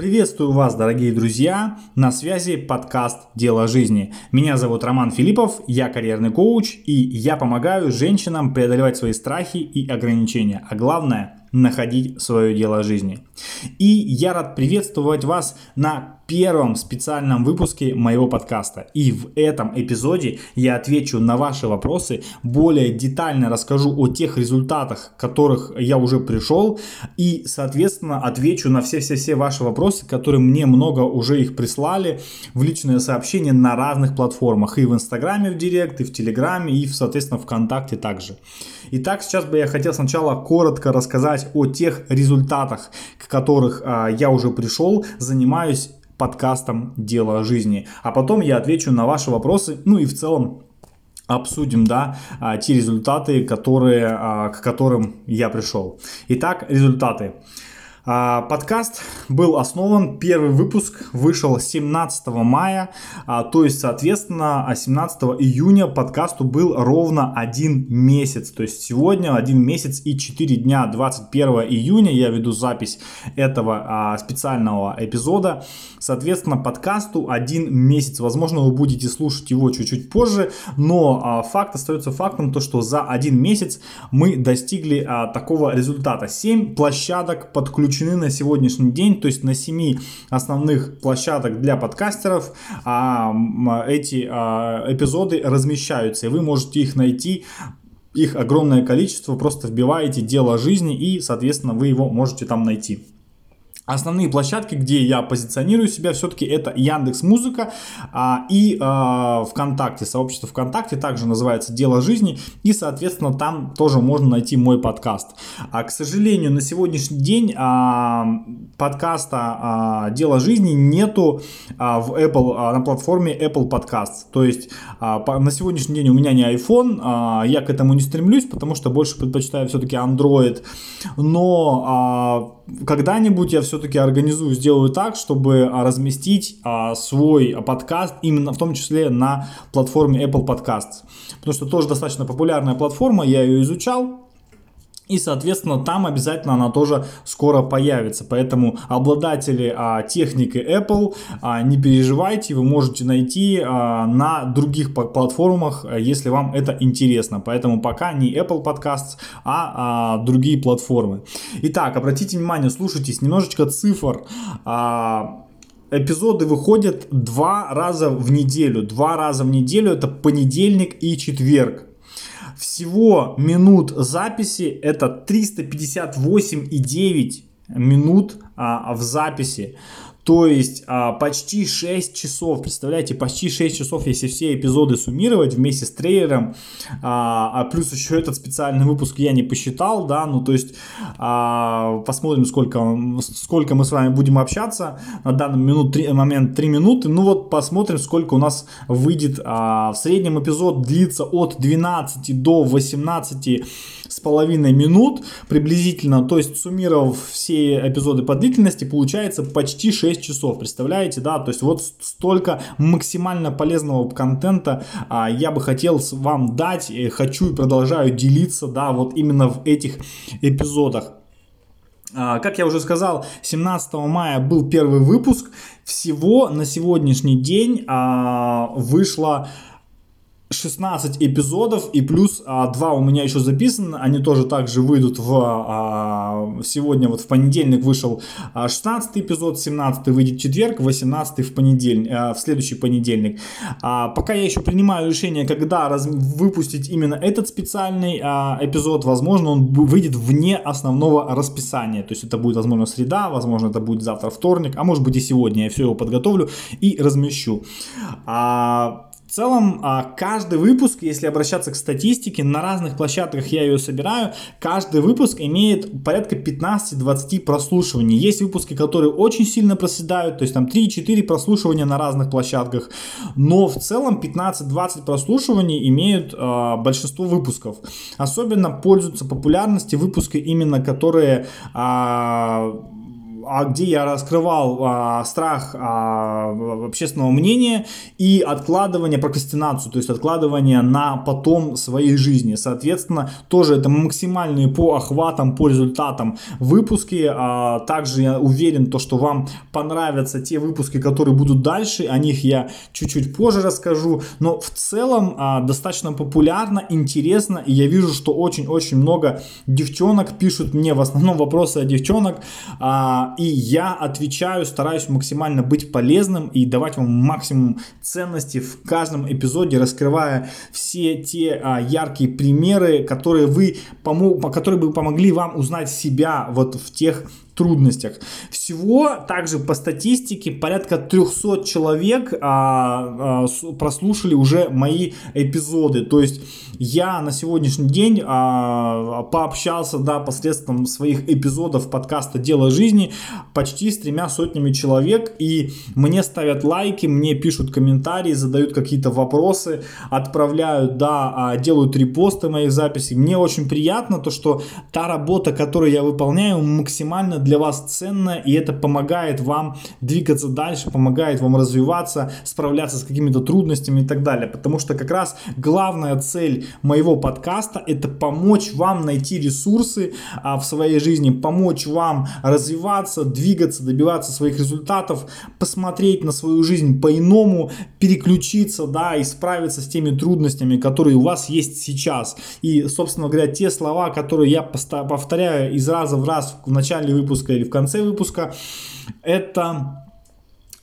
Приветствую вас, дорогие друзья! На связи подкаст «Дело жизни». Меня зовут Роман Филиппов, я карьерный коуч, и я помогаю женщинам преодолевать свои страхи и ограничения, а главное – находить свое дело жизни. И я рад приветствовать вас на первом специальном выпуске моего подкаста. И в этом эпизоде я отвечу на ваши вопросы, более детально расскажу о тех результатах, которых я уже пришел, и, соответственно, отвечу на все-все-все ваши вопросы, которые мне много уже их прислали в личные сообщения на разных платформах, и в Инстаграме в Директ, и в Телеграме, и, соответственно, ВКонтакте также. Итак, сейчас бы я хотел сначала коротко рассказать о тех результатах, к которых а, я уже пришел, занимаюсь подкастом «Дело жизни». А потом я отвечу на ваши вопросы, ну и в целом обсудим, да, а, те результаты, которые, а, к которым я пришел. Итак, результаты. А, подкаст был основан, первый выпуск вышел 17 мая, а, то есть, соответственно, 17 июня подкасту был ровно один месяц. То есть сегодня один месяц и 4 дня, 21 июня я веду запись этого а, специального эпизода. Соответственно, подкасту один месяц. Возможно, вы будете слушать его чуть-чуть позже, но факт остается фактом, то что за один месяц мы достигли такого результата. 7 площадок подключены включены на сегодняшний день, то есть на 7 основных площадок для подкастеров а, эти а, эпизоды размещаются, и вы можете их найти их огромное количество, просто вбиваете дело жизни и, соответственно, вы его можете там найти. Основные площадки, где я позиционирую себя, все-таки это Яндекс Музыка а, и а, ВКонтакте. Сообщество ВКонтакте также называется Дело жизни. И, соответственно, там тоже можно найти мой подкаст. А, к сожалению, на сегодняшний день а, подкаста а, Дело жизни нету а, в Apple, а, на платформе Apple Podcasts. То есть а, по, на сегодняшний день у меня не iPhone, а, я к этому не стремлюсь, потому что больше предпочитаю все-таки Android. Но а, когда-нибудь я все-таки организую, сделаю так, чтобы а, разместить а, свой подкаст именно в том числе на платформе Apple Podcasts. Потому что тоже достаточно популярная платформа, я ее изучал, и, соответственно, там обязательно она тоже скоро появится. Поэтому обладатели а, техники Apple, а, не переживайте, вы можете найти а, на других платформах, а, если вам это интересно. Поэтому пока не Apple Podcasts, а, а другие платформы. Итак, обратите внимание, слушайтесь, немножечко цифр. А, эпизоды выходят два раза в неделю. Два раза в неделю это понедельник и четверг. Всего минут записи это 358,9 минут а, в записи. То есть а, почти 6 часов, представляете, почти 6 часов, если все эпизоды суммировать вместе с трейлером, а, а плюс еще этот специальный выпуск я не посчитал, да, ну то есть а, посмотрим, сколько, сколько мы с вами будем общаться, на данный минут, 3, момент 3 минуты, ну вот посмотрим, сколько у нас выйдет, а, в среднем эпизод. Длится от 12 до 18 с половиной минут приблизительно, то есть суммировав все эпизоды по длительности, получается почти 6 часов, представляете, да, то есть вот столько максимально полезного контента а, я бы хотел вам дать, хочу и продолжаю делиться, да, вот именно в этих эпизодах. А, как я уже сказал, 17 мая был первый выпуск. Всего на сегодняшний день а, вышло 16 эпизодов и плюс а, 2 у меня еще записаны, они тоже также выйдут в а, сегодня вот в понедельник вышел 16 а, эпизод, 17 выйдет в четверг, 18 в понедельник, а, в следующий понедельник. А, пока я еще принимаю решение, когда раз, выпустить именно этот специальный а, эпизод, возможно он выйдет вне основного расписания, то есть это будет возможно среда, возможно это будет завтра вторник, а может быть и сегодня я все его подготовлю и размещу. А, в целом, а, каждый выпуск, если обращаться к статистике, на разных площадках я ее собираю, каждый выпуск имеет порядка 15-20 прослушиваний. Есть выпуски, которые очень сильно проседают, то есть там 3-4 прослушивания на разных площадках, но в целом 15-20 прослушиваний имеют э, большинство выпусков. Особенно пользуются популярностью выпуски именно, которые... Э, где я раскрывал а, страх а, общественного мнения и откладывание, прокрастинацию, то есть откладывание на потом своей жизни. Соответственно, тоже это максимальные по охватам, по результатам выпуски. А, также я уверен, то, что вам понравятся те выпуски, которые будут дальше. О них я чуть-чуть позже расскажу. Но в целом а, достаточно популярно, интересно. И я вижу, что очень-очень много девчонок пишут мне в основном вопросы о девчонок. А, и я отвечаю, стараюсь максимально быть полезным и давать вам максимум ценности в каждом эпизоде, раскрывая все те а, яркие примеры, которые вы которые бы помогли вам узнать себя вот в тех трудностях. Всего также по статистике порядка 300 человек а, а, прослушали уже мои эпизоды. То есть я на сегодняшний день а, пообщался да, посредством своих эпизодов подкаста «Дело жизни» почти с тремя сотнями человек. И мне ставят лайки, мне пишут комментарии, задают какие-то вопросы, отправляют, да, а, делают репосты моих записей. Мне очень приятно то, что та работа, которую я выполняю, максимально для вас ценна, и это помогает вам двигаться дальше, помогает вам развиваться, справляться с какими-то трудностями и так далее. Потому что как раз главная цель моего подкаста это помочь вам найти ресурсы а, в своей жизни, помочь вам развиваться, двигаться, добиваться своих результатов, посмотреть на свою жизнь по-иному, переключиться, да, и справиться с теми трудностями, которые у вас есть сейчас. И, собственно говоря, те слова, которые я повторяю из раза в раз в начале выпуска, выпуска или в конце выпуска. Это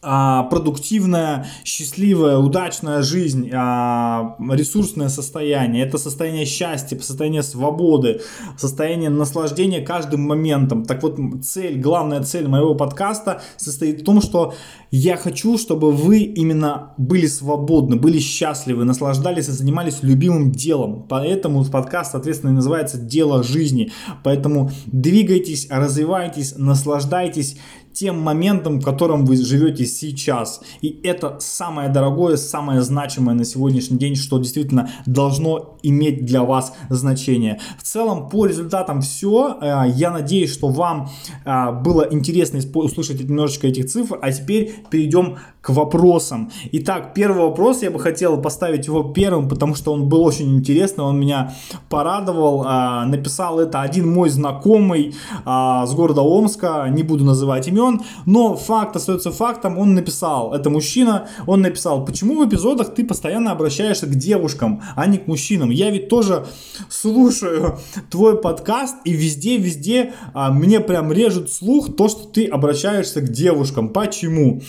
продуктивная, счастливая, удачная жизнь, а, ресурсное состояние, это состояние счастья, состояние свободы, состояние наслаждения каждым моментом. Так вот, цель, главная цель моего подкаста состоит в том, что я хочу, чтобы вы именно были свободны, были счастливы, наслаждались и занимались любимым делом. Поэтому подкаст, соответственно, называется «Дело жизни». Поэтому двигайтесь, развивайтесь, наслаждайтесь тем моментом, в котором вы живете сейчас. И это самое дорогое, самое значимое на сегодняшний день, что действительно должно иметь для вас значение. В целом, по результатам все. Э, я надеюсь, что вам э, было интересно услышать немножечко этих цифр. А теперь перейдем к вопросам. Итак, первый вопрос, я бы хотел поставить его первым, потому что он был очень интересный, он меня порадовал. Э, написал это один мой знакомый с города Омска, не буду называть имен, но факт остается фактом, он написал, это мужчина, он написал, почему в эпизодах ты постоянно обращаешься к девушкам, а не к мужчинам? Я ведь тоже слушаю твой подкаст, и везде-везде а, мне прям режет слух то, что ты обращаешься к девушкам. Почему?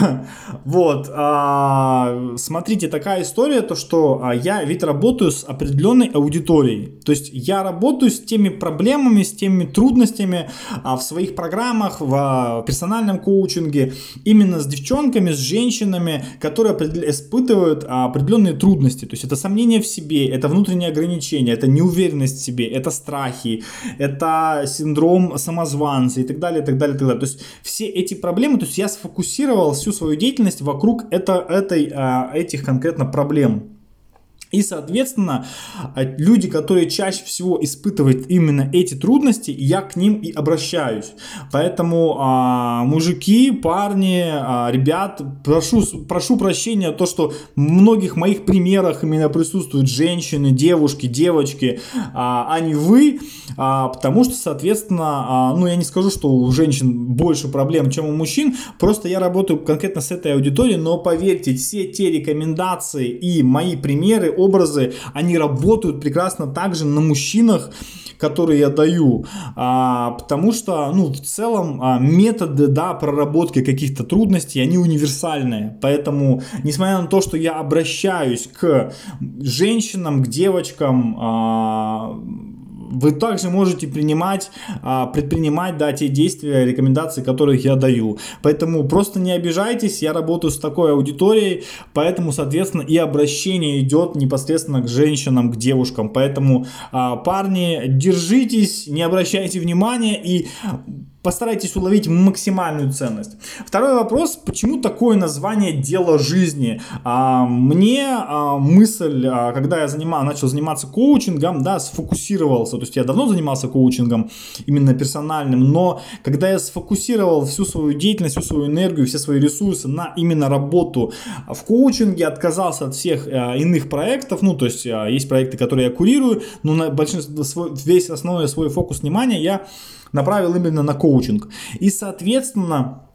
Вот, а, смотрите, такая история, то что а, я ведь работаю с определенной аудиторией, то есть я работаю с теми проблемами, с теми трудностями а, в своих программах, в персональном коучинге именно с девчонками, с женщинами, которые испытывают а, определенные трудности. То есть это сомнение в себе, это внутренние ограничения, это неуверенность в себе, это страхи, это синдром самозванца и так далее, и так далее, и так далее. То есть все эти проблемы, то есть я сфокусировал всю свою деятельность вокруг это, этой, а, этих конкретно проблем. И, соответственно, люди, которые чаще всего испытывают именно эти трудности, я к ним и обращаюсь. Поэтому а, мужики, парни, а, ребят, прошу, прошу прощения, то, что в многих моих примерах именно присутствуют женщины, девушки, девочки, а, а не вы, а, потому что, соответственно, а, ну я не скажу, что у женщин больше проблем, чем у мужчин, просто я работаю конкретно с этой аудиторией, но поверьте, все те рекомендации и мои примеры образы, они работают прекрасно также на мужчинах, которые я даю, а, потому что, ну, в целом а, методы, да, проработки каких-то трудностей, они универсальные, поэтому, несмотря на то, что я обращаюсь к женщинам, к девочкам, а, вы также можете принимать, а, предпринимать да, те действия, рекомендации, которые я даю. Поэтому просто не обижайтесь, я работаю с такой аудиторией, поэтому, соответственно, и обращение идет непосредственно к женщинам, к девушкам. Поэтому, а, парни, держитесь, не обращайте внимания и постарайтесь уловить максимальную ценность. Второй вопрос, почему такое название «Дело жизни»? А, мне а, мысль, а, когда я занимал, начал заниматься коучингом, да, сфокусировался, то есть я давно занимался коучингом, именно персональным, но когда я сфокусировал всю свою деятельность, всю свою энергию, все свои ресурсы на именно работу в коучинге, отказался от всех иных проектов, ну, то есть есть проекты, которые я курирую, но на большинство, весь основной свой фокус внимания я направил именно на коучинг. И, соответственно,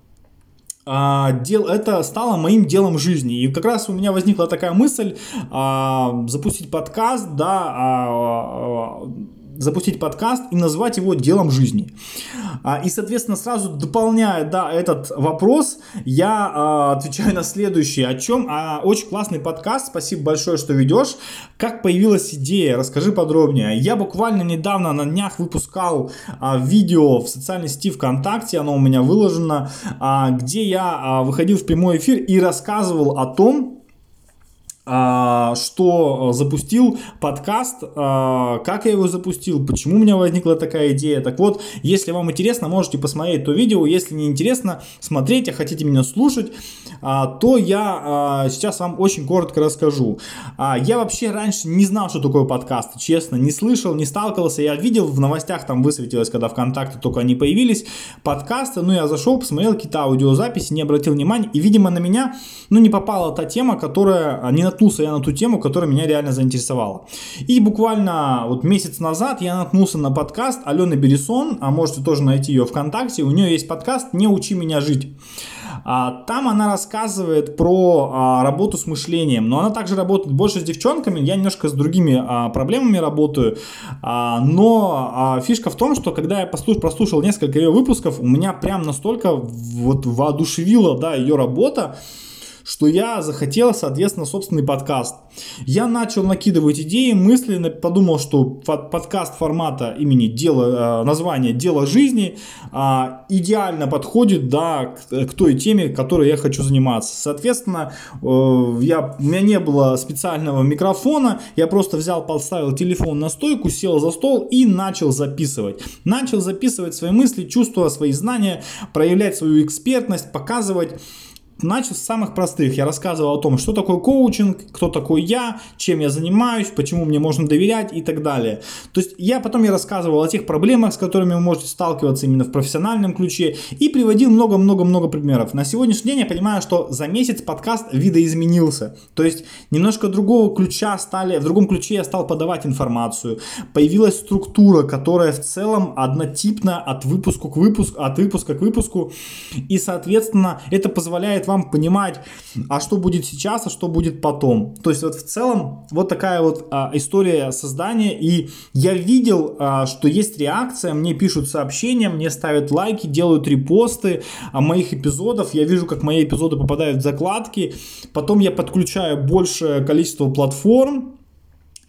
а, дел, это стало моим делом жизни. И как раз у меня возникла такая мысль а, запустить подкаст, да, а, а, запустить подкаст и назвать его делом жизни. А, и, соответственно, сразу дополняя да, этот вопрос, я а, отвечаю на следующий. О чем? А, очень классный подкаст, спасибо большое, что ведешь. Как появилась идея? Расскажи подробнее. Я буквально недавно на днях выпускал видео в социальной сети ВКонтакте, оно у меня выложено, где я выходил в прямой эфир и рассказывал о том, а, что запустил подкаст, а, как я его запустил, почему у меня возникла такая идея. Так вот, если вам интересно, можете посмотреть то видео. Если не интересно смотреть, а хотите меня слушать, а, то я сейчас вам очень коротко расскажу. Я вообще раньше не знал, что такое подкаст, честно, не слышал, не сталкивался. Я видел в новостях, там высветилось, когда ВКонтакте только они появились, подкасты. Ну, я зашел, посмотрел какие-то аудиозаписи, не обратил внимания. И, видимо, на меня, ну, не попала та тема, которая не наткнулся я на ту тему, которая меня реально заинтересовала. И буквально вот месяц назад я наткнулся на подкаст Алены Бересон, а можете тоже найти ее ВКонтакте, у нее есть подкаст «Не учи меня жить». А, там она рассказывает про а, работу с мышлением, но она также работает больше с девчонками, я немножко с другими а, проблемами работаю, но фишка в том, что когда я прослушал несколько ее выпусков, у меня прям настолько вот воодушевила да, ее работа, что я захотел, соответственно, собственный подкаст. Я начал накидывать идеи, мысли, подумал, что подкаст формата имени дело, э, название «Дело жизни» а, идеально подходит да, к той теме, которой я хочу заниматься. Соответственно, э, я, у меня не было специального микрофона, я просто взял, подставил телефон на стойку, сел за стол и начал записывать. Начал записывать свои мысли, чувства, свои знания, проявлять свою экспертность, показывать Начал с самых простых. Я рассказывал о том, что такое коучинг, кто такой я, чем я занимаюсь, почему мне можно доверять и так далее. То есть я потом я рассказывал о тех проблемах, с которыми вы можете сталкиваться именно в профессиональном ключе и приводил много-много-много примеров. На сегодняшний день я понимаю, что за месяц подкаст видоизменился. То есть немножко другого ключа стали, в другом ключе я стал подавать информацию. Появилась структура, которая в целом однотипна от выпуска к выпуску, от выпуска к выпуску. И, соответственно, это позволяет вам понимать, а что будет сейчас, а что будет потом. То есть вот в целом вот такая вот а, история создания. И я видел, а, что есть реакция, мне пишут сообщения, мне ставят лайки, делают репосты а, моих эпизодов. Я вижу, как мои эпизоды попадают в закладки. Потом я подключаю большее количество платформ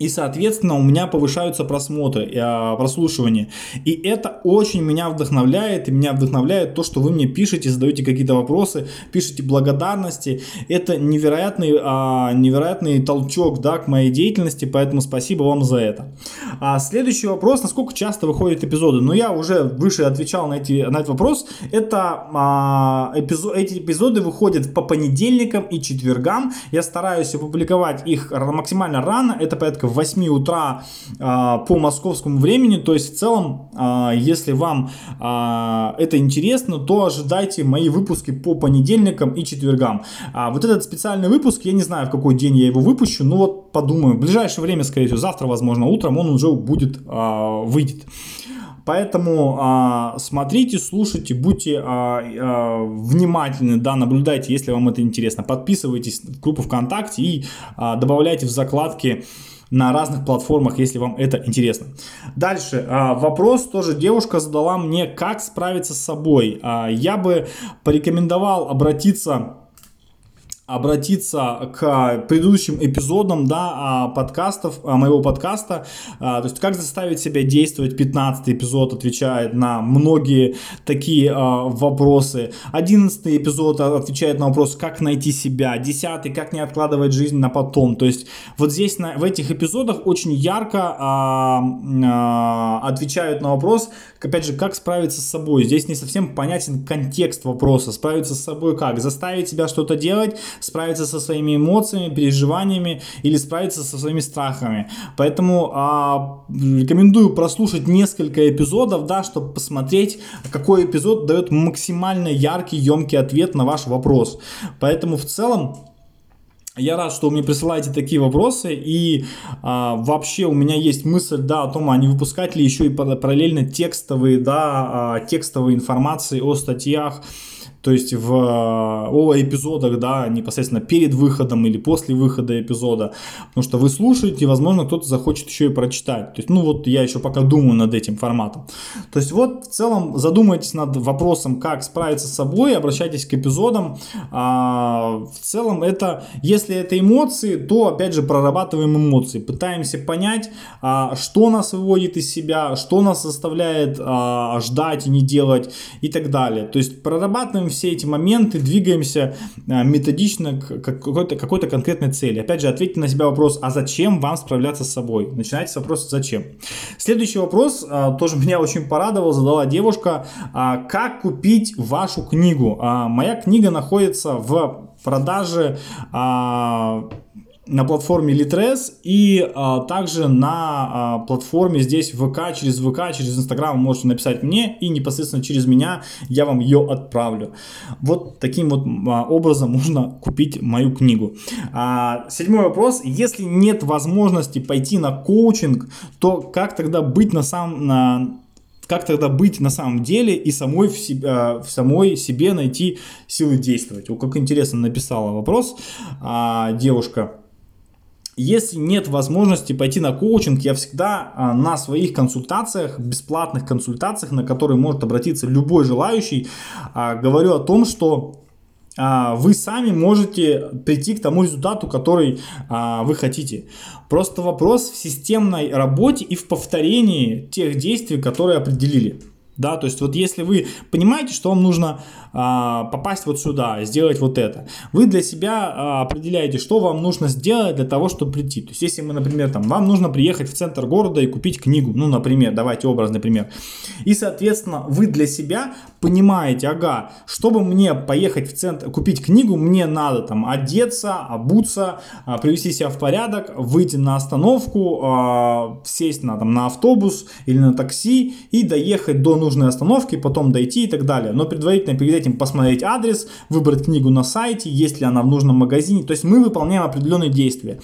и, соответственно, у меня повышаются просмотры, э, прослушивания. И это очень меня вдохновляет, и меня вдохновляет то, что вы мне пишете, задаете какие-то вопросы, пишете благодарности. Это невероятный, а, невероятный толчок да, к моей деятельности, поэтому спасибо вам за это. А следующий вопрос, насколько часто выходят эпизоды? Ну, я уже выше отвечал на, эти, на этот вопрос. Это а, эпизод, эти эпизоды выходят по понедельникам и четвергам. Я стараюсь опубликовать их максимально рано, это порядка 8 утра а, по московскому времени. То есть в целом, а, если вам а, это интересно, то ожидайте мои выпуски по понедельникам и четвергам. Вот этот специальный выпуск, я не знаю, в какой день я его выпущу, но вот подумаю. В ближайшее время, скорее всего, завтра, возможно, утром он уже будет, выйдет. Поэтому а, смотрите, слушайте, будьте а, а, внимательны, да, наблюдайте, если вам это интересно. Подписывайтесь в группу ВКонтакте и а, добавляйте в закладки на разных платформах, если вам это интересно. Дальше, а, вопрос тоже девушка задала мне, как справиться с собой. А, я бы порекомендовал обратиться обратиться к предыдущим эпизодам да, а, подкастов, а, моего подкаста. А, то есть, как заставить себя действовать. 15 эпизод отвечает на многие такие вопросы. 11 эпизод отвечает на вопрос, как найти себя. 10 как не откладывать жизнь на потом. То есть, вот здесь на, в этих эпизодах очень ярко отвечают на вопрос, опять же, как справиться с собой. Здесь не совсем понятен контекст вопроса. Справиться с собой как? Заставить себя что-то делать, справиться со своими эмоциями, переживаниями или справиться со своими страхами. Поэтому а, рекомендую прослушать несколько эпизодов, да, чтобы посмотреть, какой эпизод дает максимально яркий, емкий ответ на ваш вопрос. Поэтому в целом я рад, что вы мне присылаете такие вопросы, и а, вообще у меня есть мысль, да, о том, а не выпускать ли еще и параллельно текстовые, да, а, текстовые информации о статьях, то есть в о эпизодах, да, непосредственно перед выходом или после выхода эпизода, потому что вы слушаете, возможно, кто-то захочет еще и прочитать. То есть, ну вот я еще пока думаю над этим форматом. То есть вот в целом задумайтесь над вопросом, как справиться с собой, обращайтесь к эпизодам. А, в целом это, если это эмоции, то опять же прорабатываем эмоции, пытаемся понять, а, что нас выводит из себя, что нас заставляет а, ждать и не делать и так далее. То есть прорабатываем все эти моменты, двигаемся а, методично к какой-то какой конкретной цели. Опять же, ответьте на себя вопрос, а зачем вам справляться с собой? Начинайте с вопроса «зачем?». Следующий вопрос, а, тоже меня очень порадовал, задала девушка, а, как купить вашу книгу? Моя книга находится в продаже на платформе Litres и а, также на а, платформе здесь ВК, через ВК, через Инстаграм можете написать мне и непосредственно через меня я вам ее отправлю. Вот таким вот а, образом можно купить мою книгу. А, седьмой вопрос. Если нет возможности пойти на коучинг, то как тогда быть на самом... На, как тогда быть на самом деле и самой в, себе, в самой себе найти силы действовать? Вот как интересно написала вопрос а, девушка. Если нет возможности пойти на коучинг, я всегда а, на своих консультациях, бесплатных консультациях, на которые может обратиться любой желающий, а, говорю о том, что а, вы сами можете прийти к тому результату, который вы хотите. Просто вопрос в системной работе и в повторении тех действий, которые определили. Да, то есть вот если вы понимаете, что вам нужно а, попасть вот сюда, сделать вот это, вы для себя а, определяете, что вам нужно сделать для того, чтобы прийти. То есть если мы, например, там, вам нужно приехать в центр города и купить книгу, ну, например, давайте образный пример, и, соответственно, вы для себя понимаете, ага, чтобы мне поехать в центр, купить книгу, мне надо там одеться, обуться, а, привести себя в порядок, выйти на остановку, а, сесть на, там, на автобус или на такси и доехать до нужной остановки, потом дойти и так далее. Но предварительно перед этим посмотреть адрес, выбрать книгу на сайте, есть ли она в нужном магазине. То есть мы выполняем определенные действия.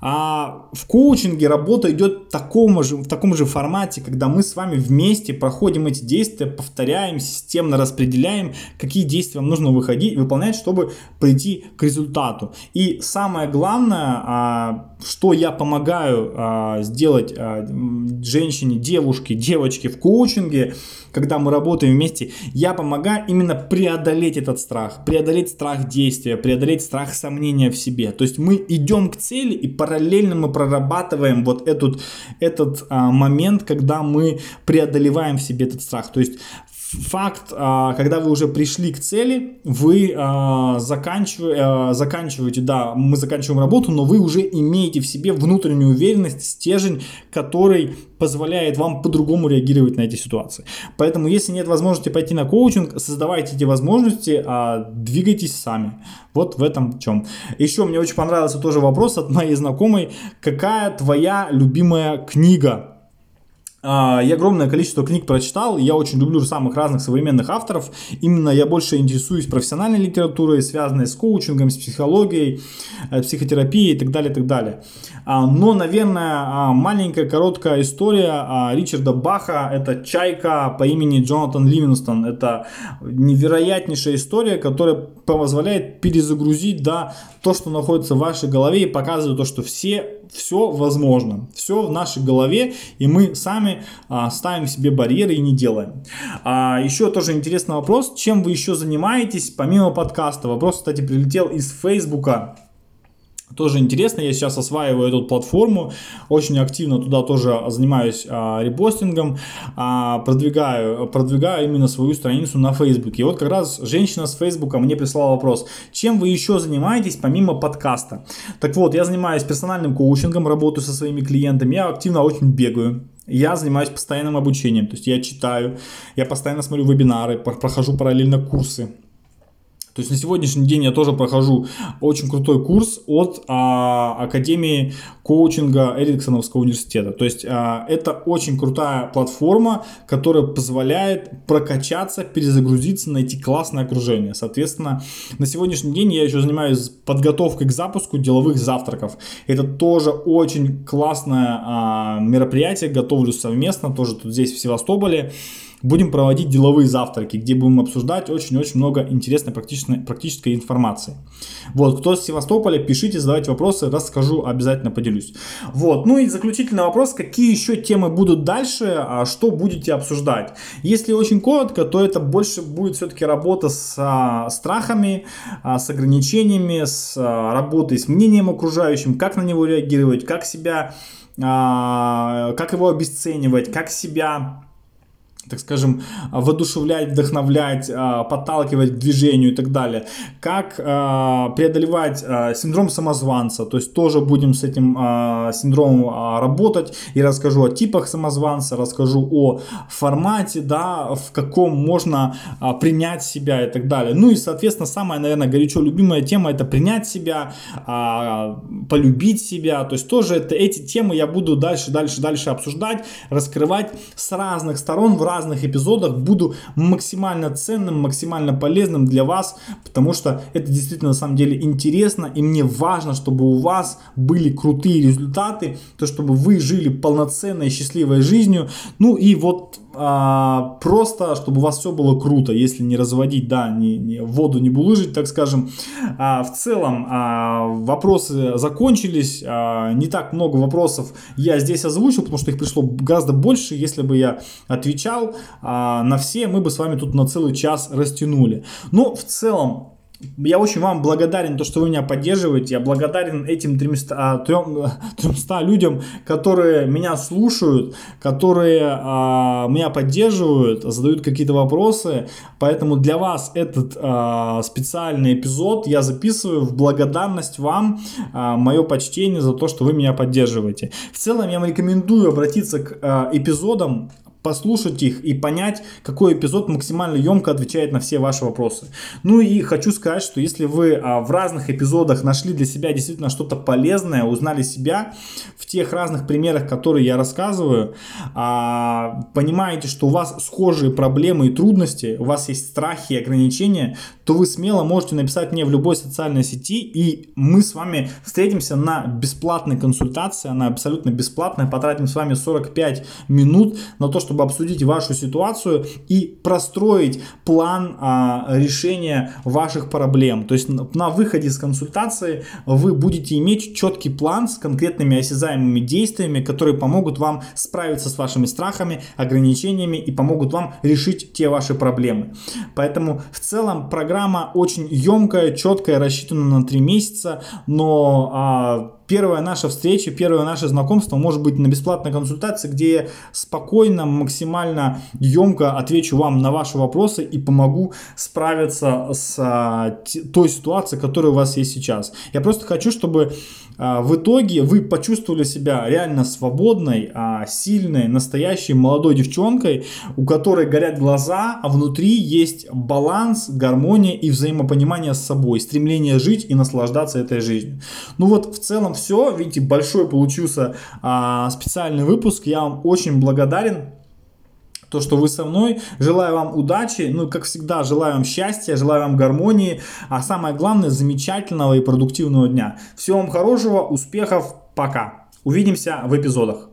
А в коучинге работа идет в таком, же, в таком же формате, когда мы с вами вместе проходим эти действия, повторяем, системно распределяем, какие действия вам нужно выходить, выполнять, чтобы прийти к результату. И самое главное, а, что я помогаю а, сделать а, женщине, девушке, девочке в коучинге, когда мы работаем вместе, я помогаю именно преодолеть этот страх, преодолеть страх действия, преодолеть страх сомнения в себе. То есть мы идем к цели и параллельно мы прорабатываем вот этот, этот а, момент, когда мы преодолеваем в себе этот страх. То есть факт, а, когда вы уже пришли к цели, вы а, заканчиваете, а, заканчиваете, да, мы заканчиваем работу, но вы уже имеете в себе внутреннюю уверенность, стержень, который позволяет вам по-другому реагировать на эти ситуации. Поэтому, если нет возможности пойти на коучинг, создавайте эти возможности, двигайтесь сами. Вот в этом чем. Еще мне очень понравился тоже вопрос от моей знакомой. Какая твоя любимая книга? А, я огромное количество книг прочитал, я очень люблю самых разных современных авторов. Именно я больше интересуюсь профессиональной литературой, связанной с коучингом, с психологией, э, психотерапией и так далее, и так далее. А, но, наверное, а, маленькая короткая история Ричарда Баха, это «Чайка» по имени Джонатан Ливингстон. Это невероятнейшая история, которая позволяет перезагрузить да, то, что находится в вашей голове и показывает то, что все все возможно, все в нашей голове, и мы сами а, ставим себе барьеры и не делаем. А, еще тоже интересный вопрос, чем вы еще занимаетесь помимо подкаста? Вопрос, кстати, прилетел из Фейсбука. Тоже интересно, я сейчас осваиваю эту платформу, очень активно туда тоже занимаюсь а, репостингом, а, продвигаю, продвигаю именно свою страницу на Фейсбуке. И вот как раз женщина с Фейсбука мне прислала вопрос, чем вы еще занимаетесь помимо подкаста? Так вот, я занимаюсь персональным коучингом, работаю со своими клиентами, я активно очень бегаю, я занимаюсь постоянным обучением, то есть я читаю, я постоянно смотрю вебинары, прохожу параллельно курсы. То есть на сегодняшний день я тоже прохожу очень крутой курс от а, Академии коучинга Эриксоновского университета. То есть а, это очень крутая платформа, которая позволяет прокачаться, перезагрузиться, найти классное окружение. Соответственно, на сегодняшний день я еще занимаюсь подготовкой к запуску деловых завтраков. Это тоже очень классное а, мероприятие, готовлю совместно, тоже тут здесь в Севастополе будем проводить деловые завтраки, где будем обсуждать очень-очень много интересной практической, практической информации. Вот, кто с Севастополя, пишите, задавайте вопросы, расскажу, обязательно поделюсь. Вот, ну и заключительный вопрос, какие еще темы будут дальше, а что будете обсуждать? Если очень коротко, то это больше будет все-таки работа с а, страхами, а, с ограничениями, с а, работой с мнением окружающим, как на него реагировать, как себя, а, как его обесценивать, как себя так скажем, воодушевлять, вдохновлять, а, подталкивать к движению и так далее. Как а, преодолевать а, синдром самозванца, то есть тоже будем с этим синдромом работать и расскажу о типах самозванца, расскажу о формате, да, в каком можно принять себя и так далее. Ну и, соответственно, самая, наверное, горячо любимая тема это принять себя, полюбить себя, то есть тоже это, эти темы я буду дальше, дальше, дальше обсуждать, раскрывать с разных сторон в разных разных эпизодах буду максимально ценным, максимально полезным для вас, потому что это действительно на самом деле интересно, и мне важно, чтобы у вас были крутые результаты, то чтобы вы жили полноценной, счастливой жизнью. Ну и вот а, просто, чтобы у вас все было круто, если не разводить, да, не, не воду не булыжить, так скажем. А, в целом а, вопросы закончились, а, не так много вопросов я здесь озвучил, потому что их пришло гораздо больше, если бы я отвечал а, на все, мы бы с вами тут на целый час растянули. Но в целом я очень вам благодарен, то, что вы меня поддерживаете. Я благодарен этим 300, 300 людям, которые меня слушают, которые а, меня поддерживают, задают какие-то вопросы. Поэтому для вас этот а, специальный эпизод я записываю в благодарность вам, а, мое почтение за то, что вы меня поддерживаете. В целом я вам рекомендую обратиться к а, эпизодам послушать их и понять, какой эпизод максимально емко отвечает на все ваши вопросы. Ну и хочу сказать, что если вы а, в разных эпизодах нашли для себя действительно что-то полезное, узнали себя в тех разных примерах, которые я рассказываю, а, понимаете, что у вас схожие проблемы и трудности, у вас есть страхи и ограничения, то вы смело можете написать мне в любой социальной сети, и мы с вами встретимся на бесплатной консультации, она абсолютно бесплатная, потратим с вами 45 минут на то, чтобы обсудить вашу ситуацию и простроить план а, решения ваших проблем. То есть на выходе с консультации вы будете иметь четкий план с конкретными осязаемыми действиями, которые помогут вам справиться с вашими страхами, ограничениями и помогут вам решить те ваши проблемы. Поэтому в целом программа очень емкая, четкая, рассчитана на 3 месяца, но а, первая наша встреча, первое наше знакомство может быть на бесплатной консультации, где я спокойно, максимально емко отвечу вам на ваши вопросы и помогу справиться с а, той ситуацией, которая у вас есть сейчас. Я просто хочу, чтобы в итоге вы почувствовали себя реально свободной, а, сильной, настоящей молодой девчонкой, у которой горят глаза, а внутри есть баланс, гармония и взаимопонимание с собой, стремление жить и наслаждаться этой жизнью. Ну вот в целом все, видите, большой получился специальный выпуск, я вам очень благодарен то, что вы со мной. Желаю вам удачи, ну, как всегда, желаю вам счастья, желаю вам гармонии, а самое главное, замечательного и продуктивного дня. Всего вам хорошего, успехов, пока. Увидимся в эпизодах.